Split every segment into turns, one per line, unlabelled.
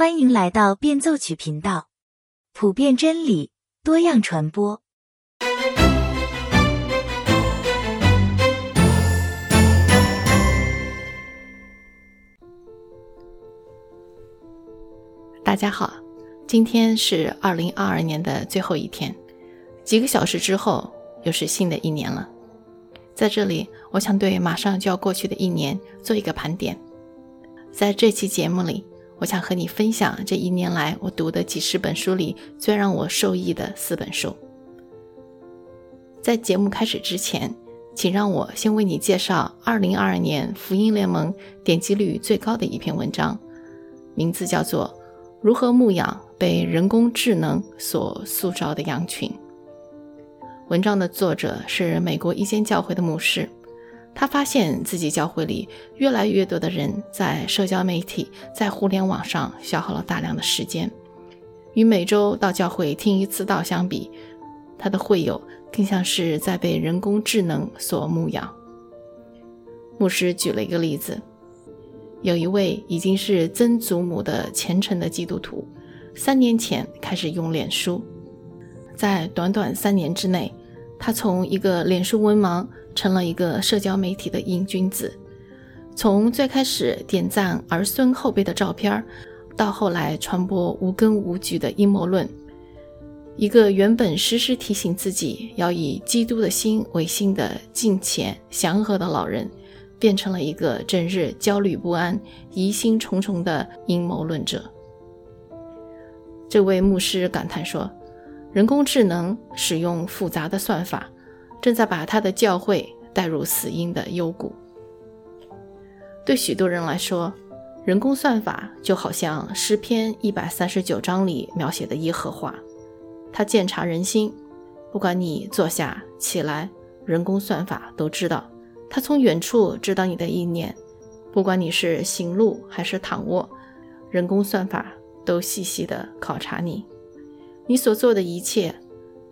欢迎来到变奏曲频道，普遍真理，多样传播。
大家好，今天是二零二二年的最后一天，几个小时之后又是新的一年了。在这里，我想对马上就要过去的一年做一个盘点。在这期节目里，我想和你分享这一年来我读的几十本书里最让我受益的四本书。在节目开始之前，请让我先为你介绍二零二二年福音联盟点击率最高的一篇文章，名字叫做。如何牧养被人工智能所塑造的羊群？文章的作者是美国一间教会的牧师，他发现自己教会里越来越多的人在社交媒体、在互联网上消耗了大量的时间，与每周到教会听一次道相比，他的会友更像是在被人工智能所牧养。牧师举了一个例子。有一位已经是曾祖母的虔诚的基督徒，三年前开始用脸书，在短短三年之内，他从一个脸书文盲成了一个社交媒体的瘾君子。从最开始点赞儿孙后辈的照片，到后来传播无根无据的阴谋论，一个原本时时提醒自己要以基督的心为心的敬虔祥和的老人。变成了一个整日焦虑不安、疑心重重的阴谋论者。这位牧师感叹说：“人工智能使用复杂的算法，正在把他的教会带入死荫的幽谷。”对许多人来说，人工算法就好像诗篇一百三十九章里描写的耶和华，他鉴察人心，不管你坐下起来，人工算法都知道。他从远处知道你的意念，不管你是行路还是躺卧，人工算法都细细的考察你。你所做的一切，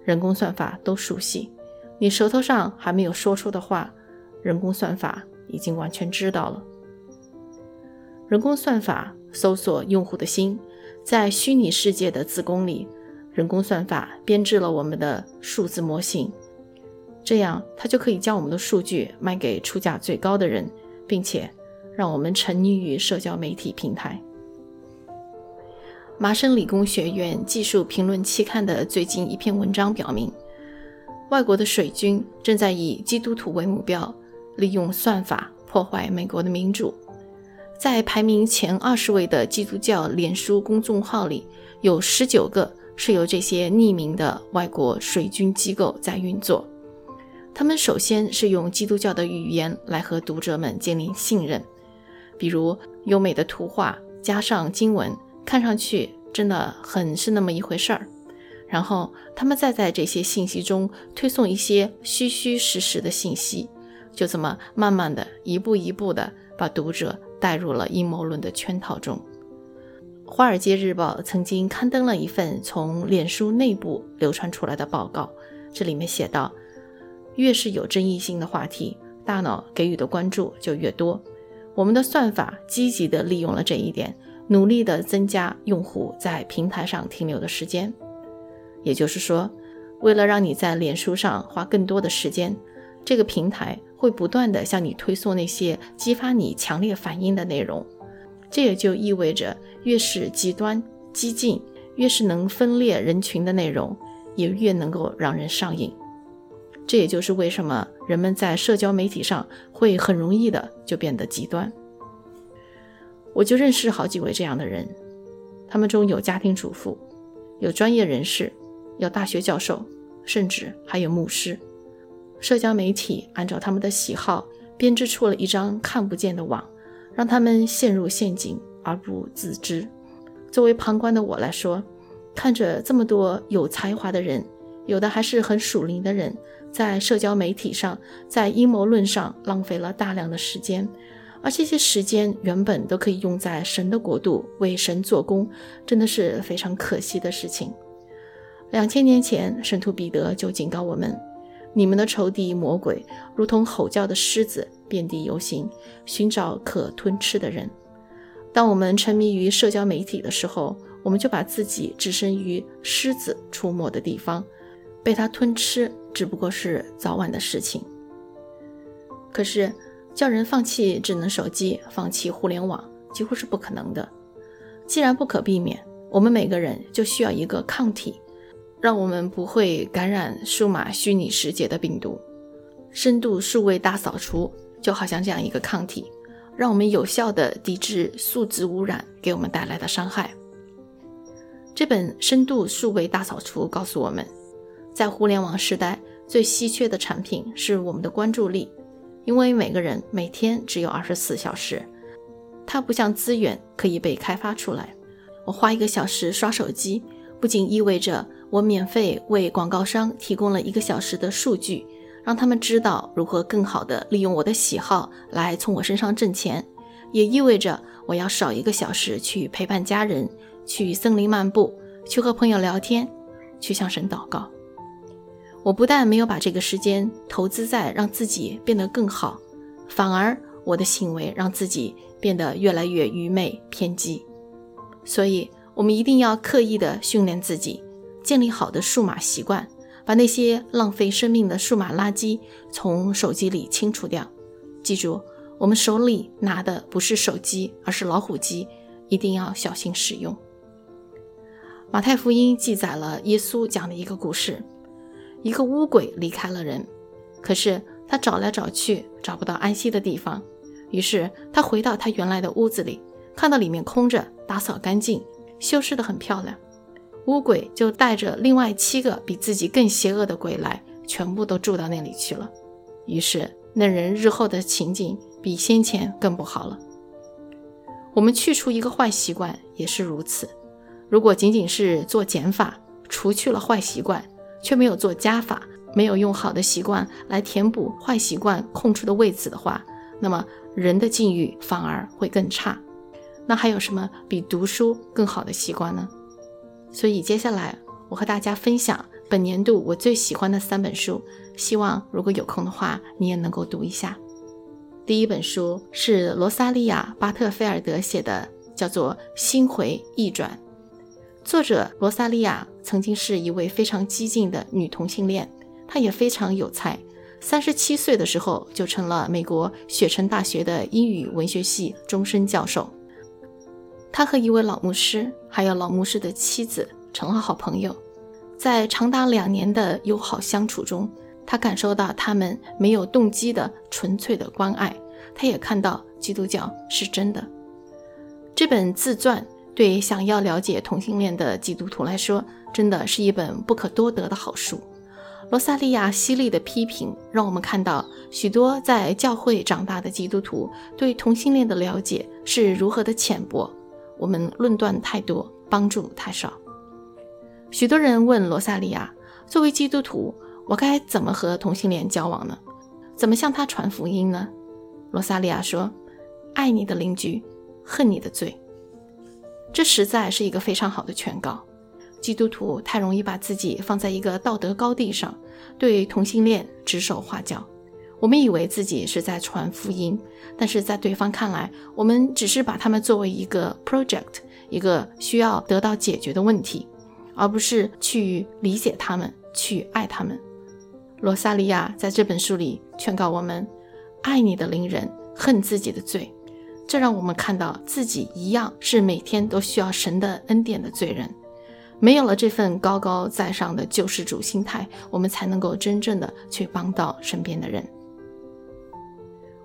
人工算法都熟悉。你舌头上还没有说出的话，人工算法已经完全知道了。人工算法搜索用户的心，在虚拟世界的子宫里，人工算法编制了我们的数字模型。这样，它就可以将我们的数据卖给出价最高的人，并且让我们沉溺于社交媒体平台。麻省理工学院技术评论期刊的最近一篇文章表明，外国的水军正在以基督徒为目标，利用算法破坏美国的民主。在排名前二十位的基督教脸书公众号里，有十九个是由这些匿名的外国水军机构在运作。他们首先是用基督教的语言来和读者们建立信任，比如优美的图画加上经文，看上去真的很是那么一回事儿。然后他们再在这些信息中推送一些虚虚实实的信息，就这么慢慢的一步一步的把读者带入了阴谋论的圈套中。《华尔街日报》曾经刊登了一份从脸书内部流传出来的报告，这里面写道。越是有争议性的话题，大脑给予的关注就越多。我们的算法积极地利用了这一点，努力地增加用户在平台上停留的时间。也就是说，为了让你在脸书上花更多的时间，这个平台会不断地向你推送那些激发你强烈反应的内容。这也就意味着，越是极端激进、越是能分裂人群的内容，也越能够让人上瘾。这也就是为什么人们在社交媒体上会很容易的就变得极端。我就认识好几位这样的人，他们中有家庭主妇，有专业人士，有大学教授，甚至还有牧师。社交媒体按照他们的喜好编织出了一张看不见的网，让他们陷入陷阱而不自知。作为旁观的我来说，看着这么多有才华的人，有的还是很属灵的人。在社交媒体上，在阴谋论上浪费了大量的时间，而这些时间原本都可以用在神的国度为神做工，真的是非常可惜的事情。两千年前，圣徒彼得就警告我们：你们的仇敌魔鬼如同吼叫的狮子，遍地游行，寻找可吞吃的人。当我们沉迷于社交媒体的时候，我们就把自己置身于狮子出没的地方，被它吞吃只不过是早晚的事情。可是，叫人放弃智能手机、放弃互联网，几乎是不可能的。既然不可避免，我们每个人就需要一个抗体，让我们不会感染数码虚拟世界的病毒。深度数位大扫除就好像这样一个抗体，让我们有效地抵制数字污染给我们带来的伤害。这本《深度数位大扫除》告诉我们，在互联网时代，最稀缺的产品是我们的关注力。因为每个人每天只有二十四小时，它不像资源可以被开发出来。我花一个小时刷手机，不仅意味着我免费为广告商提供了一个小时的数据，让他们知道如何更好地利用我的喜好来从我身上挣钱，也意味着我要少一个小时去陪伴家人，去森林漫步，去和朋友聊天，去向神祷告。我不但没有把这个时间投资在让自己变得更好，反而我的行为让自己变得越来越愚昧偏激。所以，我们一定要刻意的训练自己，建立好的数码习惯，把那些浪费生命的数码垃圾从手机里清除掉。记住，我们手里拿的不是手机，而是老虎机，一定要小心使用。马太福音记载了耶稣讲的一个故事。一个乌鬼离开了人，可是他找来找去找不到安息的地方，于是他回到他原来的屋子里，看到里面空着，打扫干净，修饰得很漂亮。乌鬼就带着另外七个比自己更邪恶的鬼来，全部都住到那里去了。于是那人日后的情景比先前更不好了。我们去除一个坏习惯也是如此，如果仅仅是做减法，除去了坏习惯。却没有做加法，没有用好的习惯来填补坏习惯空出的位子的话，那么人的境遇反而会更差。那还有什么比读书更好的习惯呢？所以接下来我和大家分享本年度我最喜欢的三本书，希望如果有空的话你也能够读一下。第一本书是罗萨利亚·巴特菲尔德写的，叫做《心回意转》。作者罗萨利亚曾经是一位非常激进的女同性恋，她也非常有才。三十七岁的时候就成了美国雪城大学的英语文学系终身教授。他和一位老牧师，还有老牧师的妻子成了好朋友。在长达两年的友好相处中，他感受到他们没有动机的纯粹的关爱。他也看到基督教是真的。这本自传。对想要了解同性恋的基督徒来说，真的是一本不可多得的好书。罗萨利亚犀利的批评，让我们看到许多在教会长大的基督徒对同性恋的了解是如何的浅薄。我们论断太多，帮助太少。许多人问罗萨利亚：“作为基督徒，我该怎么和同性恋交往呢？怎么向他传福音呢？”罗萨利亚说：“爱你的邻居，恨你的罪。”这实在是一个非常好的劝告。基督徒太容易把自己放在一个道德高地上，对同性恋指手画脚。我们以为自己是在传福音，但是在对方看来，我们只是把他们作为一个 project，一个需要得到解决的问题，而不是去理解他们，去爱他们。罗萨利亚在这本书里劝告我们：爱你的邻人，恨自己的罪。这让我们看到自己一样是每天都需要神的恩典的罪人，没有了这份高高在上的救世主心态，我们才能够真正的去帮到身边的人。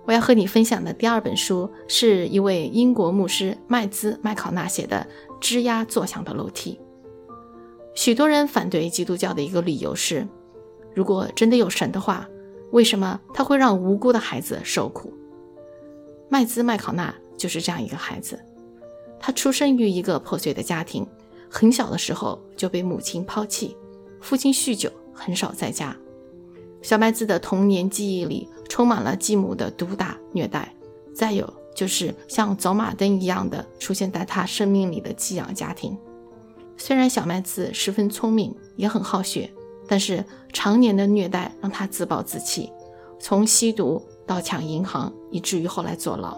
我要和你分享的第二本书是一位英国牧师麦兹麦考纳写的《吱呀作响的楼梯》。许多人反对基督教的一个理由是，如果真的有神的话，为什么他会让无辜的孩子受苦？麦兹麦考纳就是这样一个孩子，他出生于一个破碎的家庭，很小的时候就被母亲抛弃，父亲酗酒，很少在家。小麦兹的童年记忆里充满了继母的毒打虐待，再有就是像走马灯一样的出现在他生命里的寄养家庭。虽然小麦子十分聪明，也很好学，但是常年的虐待让他自暴自弃，从吸毒。到抢银行，以至于后来坐牢。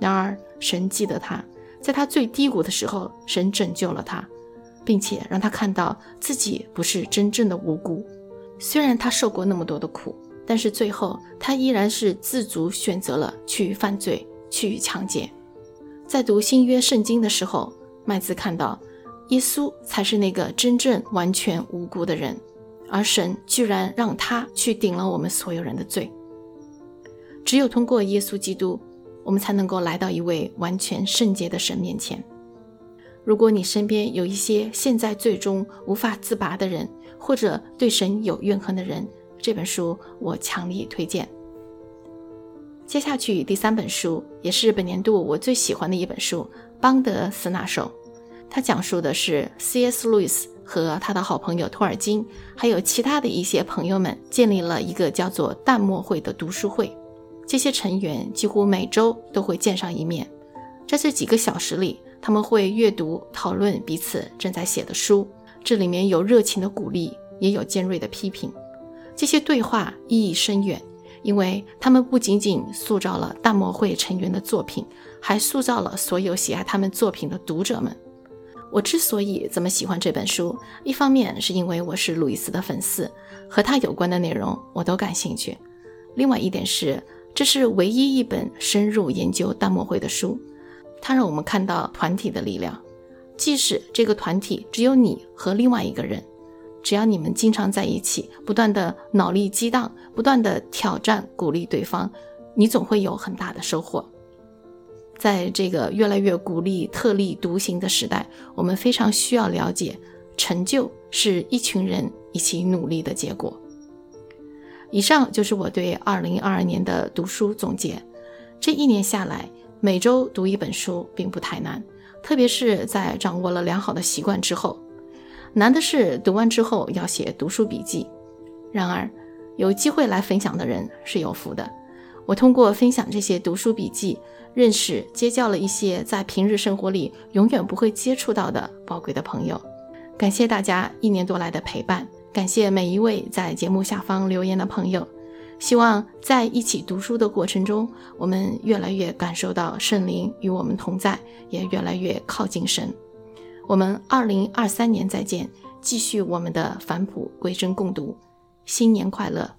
然而，神记得他，在他最低谷的时候，神拯救了他，并且让他看到自己不是真正的无辜。虽然他受过那么多的苦，但是最后他依然是自主选择了去犯罪、去抢劫。在读新约圣经的时候，麦子看到耶稣才是那个真正完全无辜的人，而神居然让他去顶了我们所有人的罪。只有通过耶稣基督，我们才能够来到一位完全圣洁的神面前。如果你身边有一些现在最终无法自拔的人，或者对神有怨恨的人，这本书我强力推荐。接下去第三本书也是本年度我最喜欢的一本书，《邦德斯纳手》，它讲述的是 C.S. 路易斯和他的好朋友托尔金，还有其他的一些朋友们建立了一个叫做“淡墨会”的读书会。这些成员几乎每周都会见上一面，在这几个小时里，他们会阅读、讨论彼此正在写的书。这里面有热情的鼓励，也有尖锐的批评。这些对话意义深远，因为他们不仅仅塑造了大漠会成员的作品，还塑造了所有喜爱他们作品的读者们。我之所以这么喜欢这本书，一方面是因为我是路易斯的粉丝，和他有关的内容我都感兴趣；另外一点是。这是唯一一本深入研究大漠会的书，它让我们看到团体的力量。即使这个团体只有你和另外一个人，只要你们经常在一起，不断的脑力激荡，不断的挑战、鼓励对方，你总会有很大的收获。在这个越来越鼓励特立独行的时代，我们非常需要了解，成就是一群人一起努力的结果。以上就是我对二零二二年的读书总结。这一年下来，每周读一本书并不太难，特别是在掌握了良好的习惯之后。难的是读完之后要写读书笔记。然而，有机会来分享的人是有福的。我通过分享这些读书笔记，认识、结交了一些在平日生活里永远不会接触到的宝贵的朋友。感谢大家一年多来的陪伴。感谢每一位在节目下方留言的朋友，希望在一起读书的过程中，我们越来越感受到圣灵与我们同在，也越来越靠近神。我们二零二三年再见，继续我们的返璞归真共读，新年快乐！